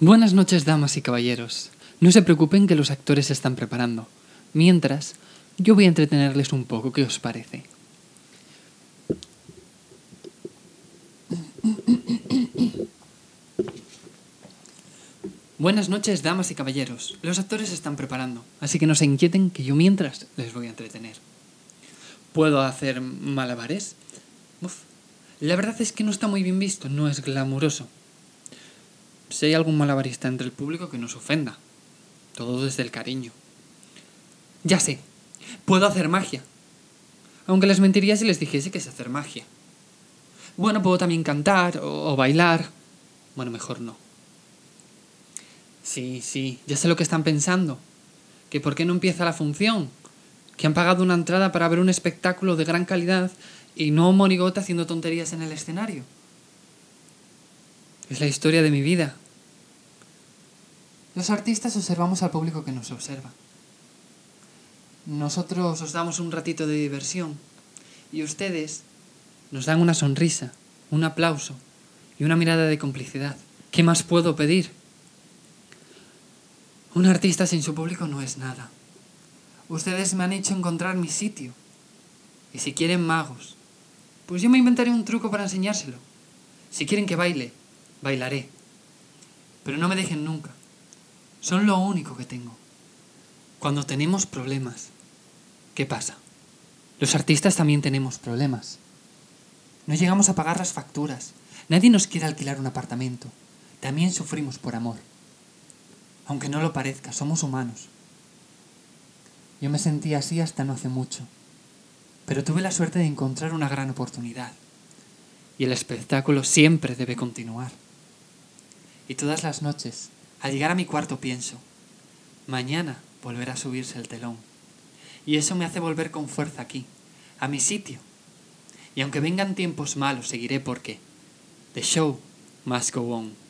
Buenas noches, damas y caballeros. No se preocupen que los actores se están preparando. Mientras, yo voy a entretenerles un poco, ¿qué os parece? Buenas noches, damas y caballeros. Los actores se están preparando, así que no se inquieten que yo mientras les voy a entretener. ¿Puedo hacer malabares? Uf, la verdad es que no está muy bien visto, no es glamuroso. Si hay algún malabarista entre el público que nos ofenda. Todo desde el cariño. Ya sé, puedo hacer magia. Aunque les mentiría si les dijese que sé hacer magia. Bueno, puedo también cantar o, bailar. Bueno, mejor no. Sí, sí, ya sé lo que están pensando. Que por qué no empieza la función. Que han pagado una entrada para ver un espectáculo de gran calidad y no monigote haciendo tonterías en el escenario. Es la historia de mi vida. Los artistas observamos al público que nos observa. Nosotros os damos un ratito de diversión y ustedes nos dan una sonrisa, un aplauso y una mirada de complicidad. ¿Qué más puedo pedir? Un artista sin su público no es nada. Ustedes me han hecho encontrar mi sitio. Y si quieren magos, pues yo me inventaré un truco para enseñárselo. Si quieren que baile, bailaré. Pero no me dejen nunca. Son lo único que tengo. Cuando tenemos problemas, ¿qué pasa? Los artistas también tenemos problemas. No llegamos a pagar las facturas. Nadie nos quiere alquilar un apartamento. También sufrimos por amor. Aunque no lo parezca, somos humanos. Yo me sentí así hasta no hace mucho. Pero tuve la suerte de encontrar una gran oportunidad. Y el espectáculo siempre debe continuar. Y todas las noches, al llegar a mi cuarto pienso, mañana volverá a subirse el telón. Y eso me hace volver con fuerza aquí, a mi sitio. Y aunque vengan tiempos malos, seguiré porque the show must go on.